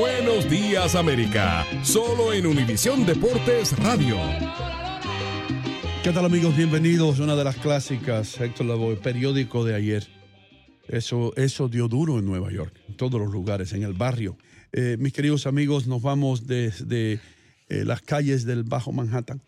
Buenos días América, solo en Univisión Deportes Radio. ¿Qué tal amigos? Bienvenidos a una de las clásicas, Héctor Lavoe, periódico de ayer. Eso, eso dio duro en Nueva York, en todos los lugares, en el barrio. Eh, mis queridos amigos, nos vamos desde eh, las calles del Bajo Manhattan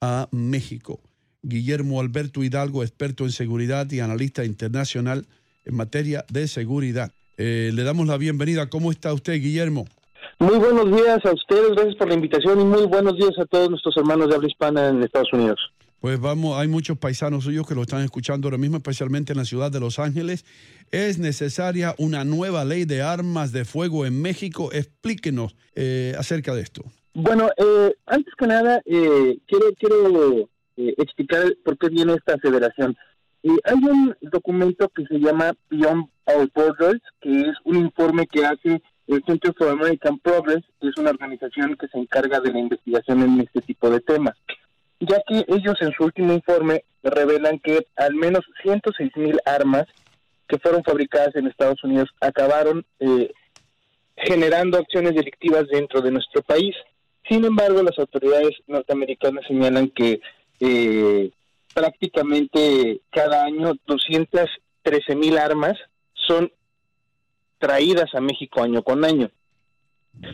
a México. Guillermo Alberto Hidalgo, experto en seguridad y analista internacional en materia de seguridad. Eh, le damos la bienvenida. ¿Cómo está usted, Guillermo? Muy buenos días a ustedes, gracias por la invitación y muy buenos días a todos nuestros hermanos de habla hispana en Estados Unidos. Pues vamos, hay muchos paisanos suyos que lo están escuchando ahora mismo, especialmente en la ciudad de Los Ángeles. ¿Es necesaria una nueva ley de armas de fuego en México? Explíquenos eh, acerca de esto. Bueno, eh, antes que nada, eh, quiero, quiero eh, explicar por qué viene esta aceleración. Hay un documento que se llama Beyond Our Borders, que es un informe que hace el Center for American Progress, que es una organización que se encarga de la investigación en este tipo de temas ya que ellos en su último informe revelan que al menos 106 mil armas que fueron fabricadas en Estados Unidos acabaron eh, generando acciones delictivas dentro de nuestro país. Sin embargo, las autoridades norteamericanas señalan que eh, prácticamente cada año 213 mil armas son traídas a México año con año.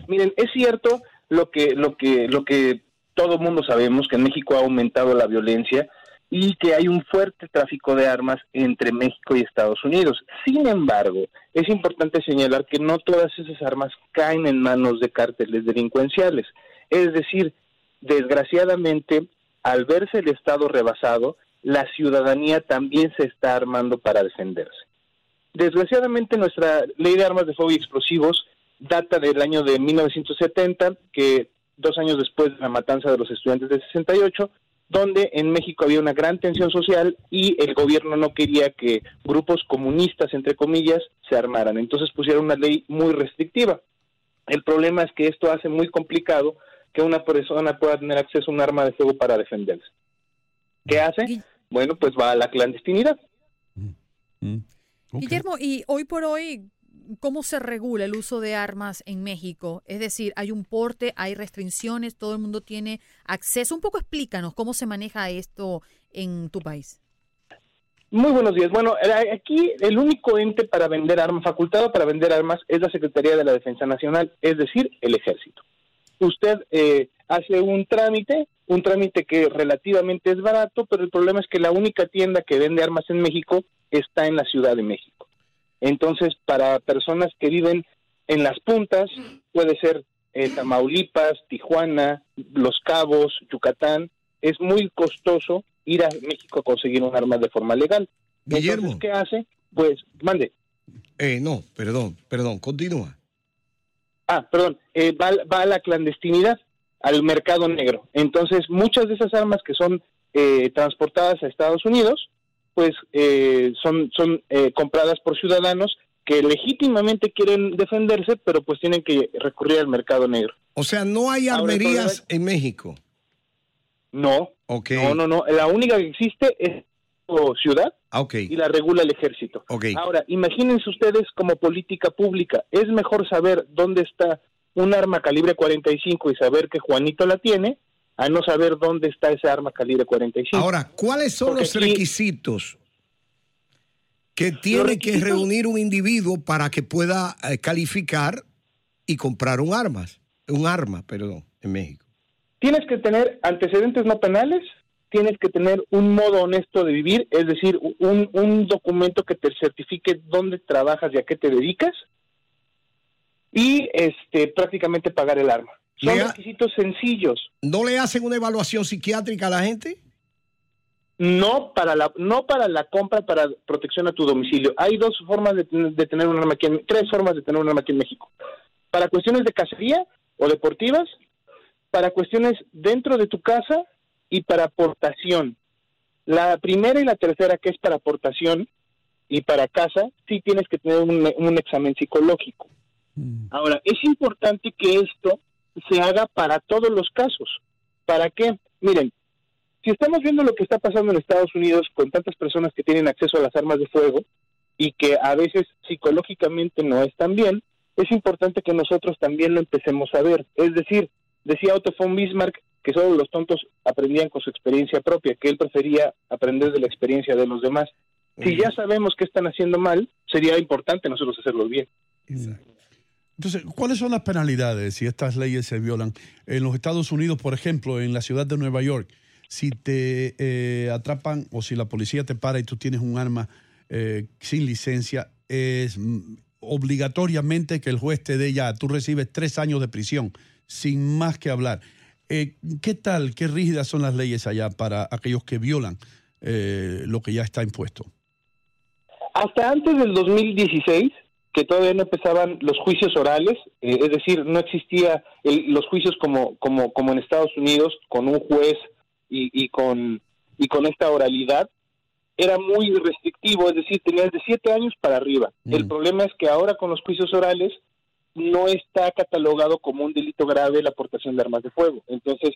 Miren, es cierto lo que lo que lo que todo mundo sabemos que en México ha aumentado la violencia y que hay un fuerte tráfico de armas entre México y Estados Unidos. Sin embargo, es importante señalar que no todas esas armas caen en manos de cárteles delincuenciales. Es decir, desgraciadamente, al verse el Estado rebasado, la ciudadanía también se está armando para defenderse. Desgraciadamente, nuestra ley de armas de fuego y explosivos data del año de 1970, que dos años después de la matanza de los estudiantes de 68, donde en México había una gran tensión social y el gobierno no quería que grupos comunistas, entre comillas, se armaran. Entonces pusieron una ley muy restrictiva. El problema es que esto hace muy complicado que una persona pueda tener acceso a un arma de fuego para defenderse. ¿Qué hace? Bueno, pues va a la clandestinidad. Guillermo, y hoy por hoy, ¿cómo se regula el uso de armas en México? Es decir, hay un porte, hay restricciones, todo el mundo tiene acceso. Un poco explícanos cómo se maneja esto en tu país. Muy buenos días. Bueno, eh, aquí el único ente para vender armas, facultado para vender armas, es la Secretaría de la Defensa Nacional, es decir, el Ejército. Usted eh, hace un trámite, un trámite que relativamente es barato, pero el problema es que la única tienda que vende armas en México está en la Ciudad de México. Entonces, para personas que viven en las puntas, puede ser eh, Tamaulipas, Tijuana, Los Cabos, Yucatán, es muy costoso ir a México a conseguir un arma de forma legal. Guillermo. Entonces, ¿qué hace? Pues, mande. Eh, no, perdón, perdón, continúa. Ah, perdón, eh, va, va a la clandestinidad, al mercado negro. Entonces, muchas de esas armas que son eh, transportadas a Estados Unidos, pues eh, son, son eh, compradas por ciudadanos que legítimamente quieren defenderse, pero pues tienen que recurrir al mercado negro. O sea, no hay armerías en México. No, Ok. no, no, no. La única que existe es ciudad Ah, y la regula el ejército. Ok. Ahora, imagínense ustedes como política pública, es mejor saber dónde está un arma calibre 45 y saber que Juanito la tiene, a no saber dónde está esa arma calibre 45. Ahora, ¿cuáles son Porque los requisitos que tiene que reunir un individuo para que pueda eh, calificar y comprar un armas, un arma, perdón, en México? Tienes que tener antecedentes no penales, tienes que tener un modo honesto de vivir, es decir, un, un documento que te certifique dónde trabajas y a qué te dedicas, y este prácticamente pagar el arma. Son requisitos sencillos. ¿No le hacen una evaluación psiquiátrica a la gente? No para la no para la compra para protección a tu domicilio. Hay dos formas de, de tener un arma aquí, en, tres formas de tener un arma aquí en México. Para cuestiones de cacería o deportivas, para cuestiones dentro de tu casa y para aportación. La primera y la tercera que es para aportación y para casa, sí tienes que tener un, un examen psicológico. Ahora, es importante que esto se haga para todos los casos. ¿Para qué? Miren, si estamos viendo lo que está pasando en Estados Unidos con tantas personas que tienen acceso a las armas de fuego y que a veces psicológicamente no están bien, es importante que nosotros también lo empecemos a ver. Es decir, decía Otto von Bismarck que solo los tontos aprendían con su experiencia propia, que él prefería aprender de la experiencia de los demás. Si ya sabemos que están haciendo mal, sería importante nosotros hacerlo bien. Entonces, ¿cuáles son las penalidades si estas leyes se violan? En los Estados Unidos, por ejemplo, en la ciudad de Nueva York, si te eh, atrapan o si la policía te para y tú tienes un arma eh, sin licencia, es obligatoriamente que el juez te dé ya, tú recibes tres años de prisión, sin más que hablar. Eh, ¿Qué tal, qué rígidas son las leyes allá para aquellos que violan eh, lo que ya está impuesto? Hasta antes del 2016, que todavía no empezaban los juicios orales, eh, es decir, no existía el- los juicios como, como, como en Estados Unidos, con un juez y, y con, y con esta oralidad, era muy restrictivo, es decir, tenías de siete años para arriba. El problema es que ahora con los juicios orales no está catalogado como un delito grave la aportación de armas de fuego. Entonces,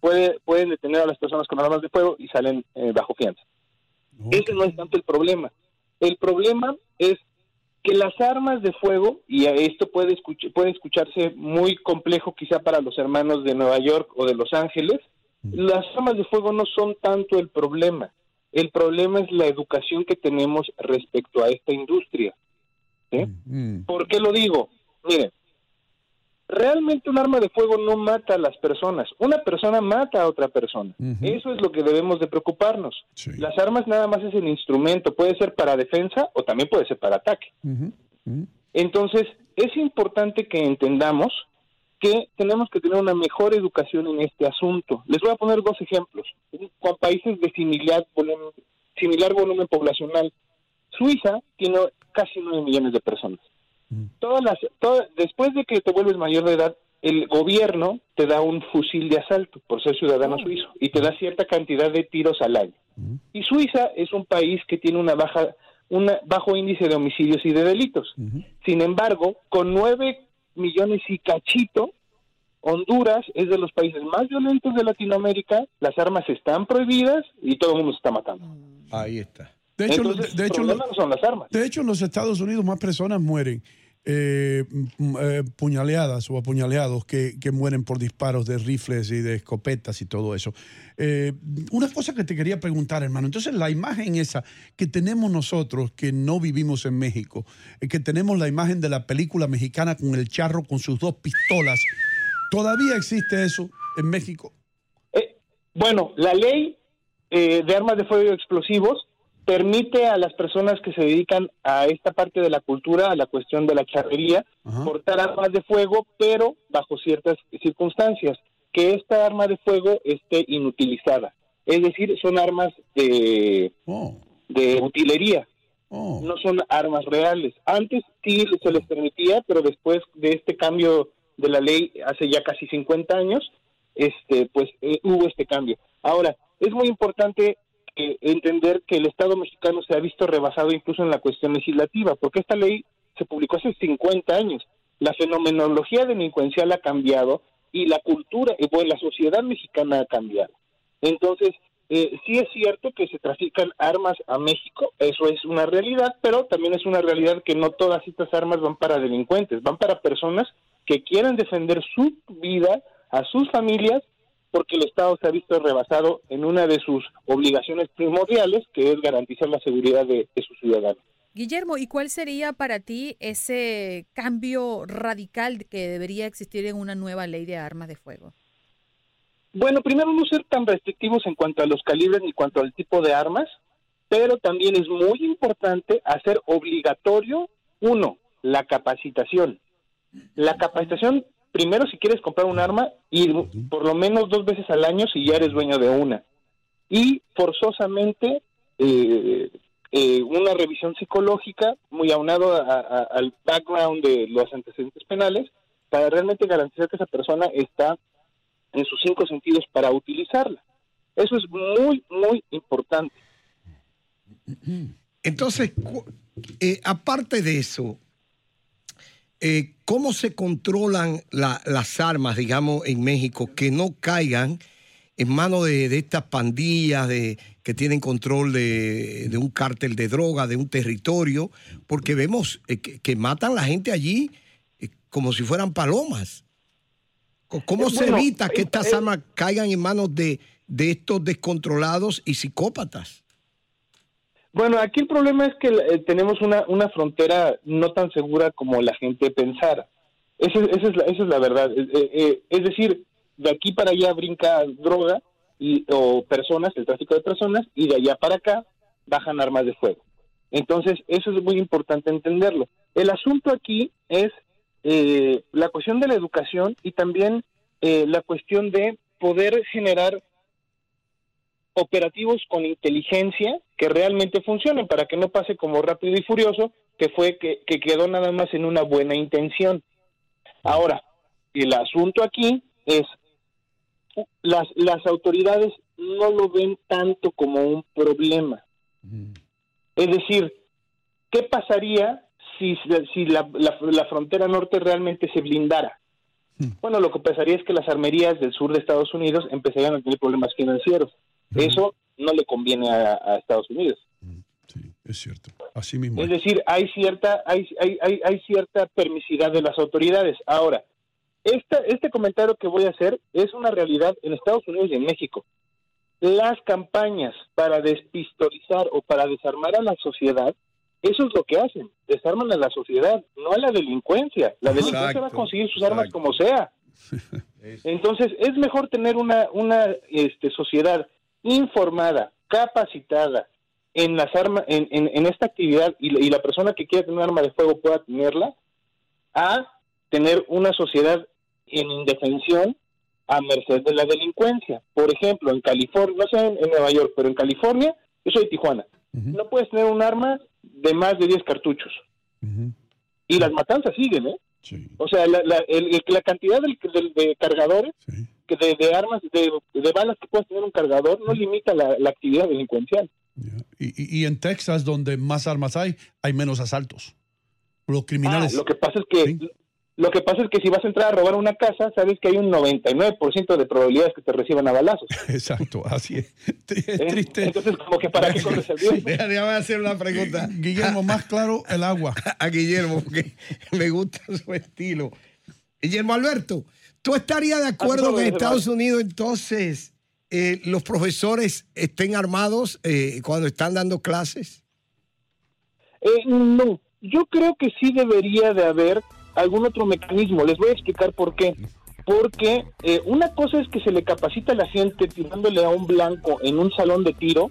puede, pueden detener a las personas con armas de fuego y salen eh, bajo fianza. Ese no es tanto el problema. El problema es que las armas de fuego, y esto puede, escuch- puede escucharse muy complejo quizá para los hermanos de Nueva York o de Los Ángeles, las armas de fuego no son tanto el problema. El problema es la educación que tenemos respecto a esta industria. ¿sí? ¿Por qué lo digo? Miren, realmente un arma de fuego no mata a las personas. Una persona mata a otra persona. Eso es lo que debemos de preocuparnos. Las armas nada más es el instrumento. Puede ser para defensa o también puede ser para ataque. Entonces, es importante que entendamos que tenemos que tener una mejor educación en este asunto. Les voy a poner dos ejemplos. Con países de similar volumen, similar volumen poblacional, Suiza tiene casi 9 millones de personas. Todas las, todas- después de que te vuelves mayor de edad, el gobierno te da un fusil de asalto por ser ciudadano suizo y te da cierta cantidad de tiros al año. Y Suiza es un país que tiene una baja, un bajo índice de homicidios y de delitos. Sin embargo, con 9 millones y cachito, Honduras es de los países más violentos de Latinoamérica, las armas están prohibidas y todo el mundo se está matando. Ahí está. De hecho, Entonces, de el hecho, no son las armas. De hecho, en los Estados Unidos más personas mueren eh, m- eh, puñaleadas o apuñaleados que, que mueren por disparos de rifles y de escopetas y todo eso. Eh, una cosa que te quería preguntar, hermano. Entonces, la imagen esa que tenemos nosotros, que no vivimos en México, eh, que tenemos la imagen de la película mexicana con el charro con sus dos pistolas, ¿todavía existe eso en México? Bueno, la ley de armas de fuego y explosivos permite a las personas que se dedican a esta parte de la cultura, a la cuestión de la charrería, portar armas de fuego, pero bajo ciertas circunstancias, que esta arma de fuego esté inutilizada. Es decir, son armas de, de utilería, no son armas reales. Antes sí se les permitía, pero después de este cambio de la ley hace ya casi 50 años, este, pues eh, hubo este cambio. Ahora, es muy importante eh, entender que el Estado mexicano se ha visto rebasado incluso en la cuestión legislativa, porque esta ley se publicó hace 50 años. La fenomenología delincuencial ha cambiado y la cultura, y bueno, la sociedad mexicana ha cambiado. Entonces, eh, sí es cierto que se trafican armas a México, eso es una realidad, pero también es una realidad que no todas estas armas van para delincuentes, van para personas que quieren defender su vida, a sus familias porque el Estado se ha visto rebasado en una de sus obligaciones primordiales, que es garantizar la seguridad de, de sus ciudadanos. Guillermo, ¿y cuál sería para ti ese cambio radical que debería existir en una nueva ley de armas de fuego? Bueno, primero no ser tan restrictivos en cuanto a los calibres ni cuanto al tipo de armas, pero también es muy importante hacer obligatorio, uno, la capacitación. La capacitación primero si quieres comprar un arma, ir por lo menos dos veces al año si ya eres dueño de una. Y forzosamente eh, eh, una revisión psicológica muy aunado al background de los antecedentes penales para realmente garantizar que esa persona está en sus cinco sentidos para utilizarla. Eso es muy, muy importante. Entonces, eh, aparte de eso, eh, ¿cómo se controlan las armas, digamos, en México que no caigan en manos de, estas pandillas de, que tienen control de, un cártel de droga, de un territorio? Porque vemos eh, que, matan a la gente allí eh, como si fueran palomas. ¿Cómo se evita que estas armas caigan en manos de estos descontrolados y psicópatas? Bueno, aquí el problema es que eh, tenemos una, una frontera no tan segura como la gente pensara. Esa, es, la, esa es la verdad. Eh, eh, es decir, de aquí para allá brinca droga y, o personas, el tráfico de personas, y de allá para acá bajan armas de fuego. Entonces, eso es muy importante entenderlo. El asunto aquí es la cuestión de la educación y también la cuestión de poder generar operativos con inteligencia que realmente funcionen para que no pase como rápido y furioso, que fue que, quedó nada más en una buena intención. Ahora, el asunto aquí es, las, las autoridades no lo ven tanto como un problema. Es decir, ¿qué pasaría si, si la, la, frontera norte realmente se blindara? Bueno, lo que pasaría es que las armerías del sur de Estados Unidos empezarían a tener problemas financieros. Eso no le conviene a, Estados Unidos. Sí, es cierto. Así mismo. Es decir, hay cierta, hay, hay, hay, hay cierta permisidad de las autoridades. Ahora, esta, este comentario que voy a hacer es una realidad en Estados Unidos y en México. Las campañas para despistolizar o para desarmar a la sociedad, eso es lo que hacen, desarman a la sociedad, no a la delincuencia. La delincuencia va a conseguir sus armas como sea. Entonces, es mejor tener una, una este, sociedad informada, capacitada en las armas, en, en, esta actividad y, la persona que quiera tener un arma de fuego pueda tenerla, a tener una sociedad en indefensión a merced de la delincuencia. Por ejemplo, en California, no sé en, Nueva York, pero en California, yo soy de Tijuana, no puedes tener un arma de más de 10 cartuchos. Y las matanzas siguen, ¿eh? O sea, la, la, la cantidad de cargadores de, armas, de, balas que puedes tener un cargador, no limita la, actividad delincuencial. Y, en Texas, donde más armas hay, hay menos asaltos. Los criminales. Ah, lo que pasa es que lo que pasa es que si vas a entrar a robar una casa, sabes que hay un 99% de probabilidades que te reciban a balazos. Exacto, así es. es ¿Eh? triste. Entonces, como que para qué corres el riesgo. Déjame hacer una pregunta. Guillermo, más claro, el agua. A Guillermo, porque me gusta su estilo. Guillermo Alberto, ¿Tú estarías de acuerdo que en Estados Unidos entonces eh, los profesores estén armados eh, cuando están dando clases? Eh, no, yo creo que sí debería de haber algún otro mecanismo. Les voy a explicar por qué. Porque una cosa es que se le capacita a la gente tirándole a un blanco en un salón de tiro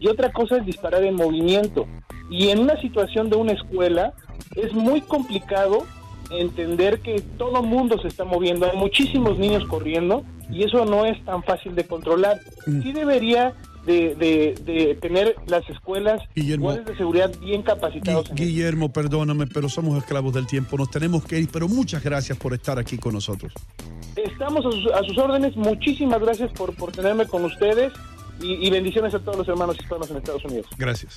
y otra cosa es disparar en movimiento. Y en una situación de una escuela es muy complicado entender que todo mundo se está moviendo, hay muchísimos niños corriendo y eso no es tan fácil de controlar. Sí debería de, de- de tener las escuelas Guillermo. guardias de seguridad bien capacitados. Guillermo, perdóname, pero somos esclavos del tiempo. Nos tenemos que ir, pero muchas gracias por estar aquí con nosotros. Estamos a sus, a sus órdenes. Muchísimas gracias por, por tenerme con ustedes y, y bendiciones a todos los hermanos hispanos en Estados Unidos. Gracias.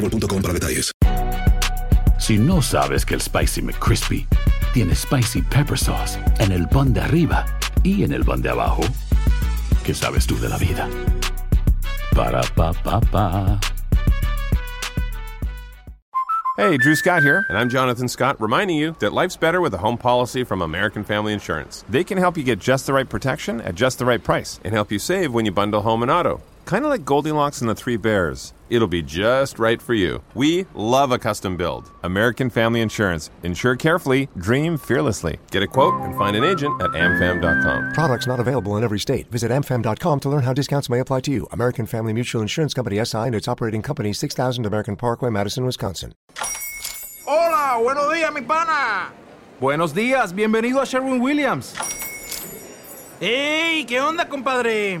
boostmobile.com para detalles. Si no sabes que el Spicy McCrispy tiene Spicy Pepper Sauce en el pan de arriba y en el pan de abajo, ¿qué sabes tú de la vida? Para, pa, pa, pa. Hey, Drew Scott here, and I'm Jonathan Scott, reminding you that life's better with a home policy from American Family Insurance. They can help you get just the right protection at just the right price and help you save when you bundle home and auto. Kind of like Goldilocks and the Three Bears. It'll be just right for you. We love a custom build. American Family Insurance. Insure carefully, dream fearlessly. Get a quote and find an agent at amfam.com. Products not available in every state. Visit amfam.com to learn how discounts may apply to you. American Family Mutual Insurance Company SI and its operating company 6000 American Parkway, Madison, Wisconsin. Hola, buenos días, mi pana. Buenos días, bienvenido a Sherwin Williams. ¡Ey! ¿Qué onda, compadre?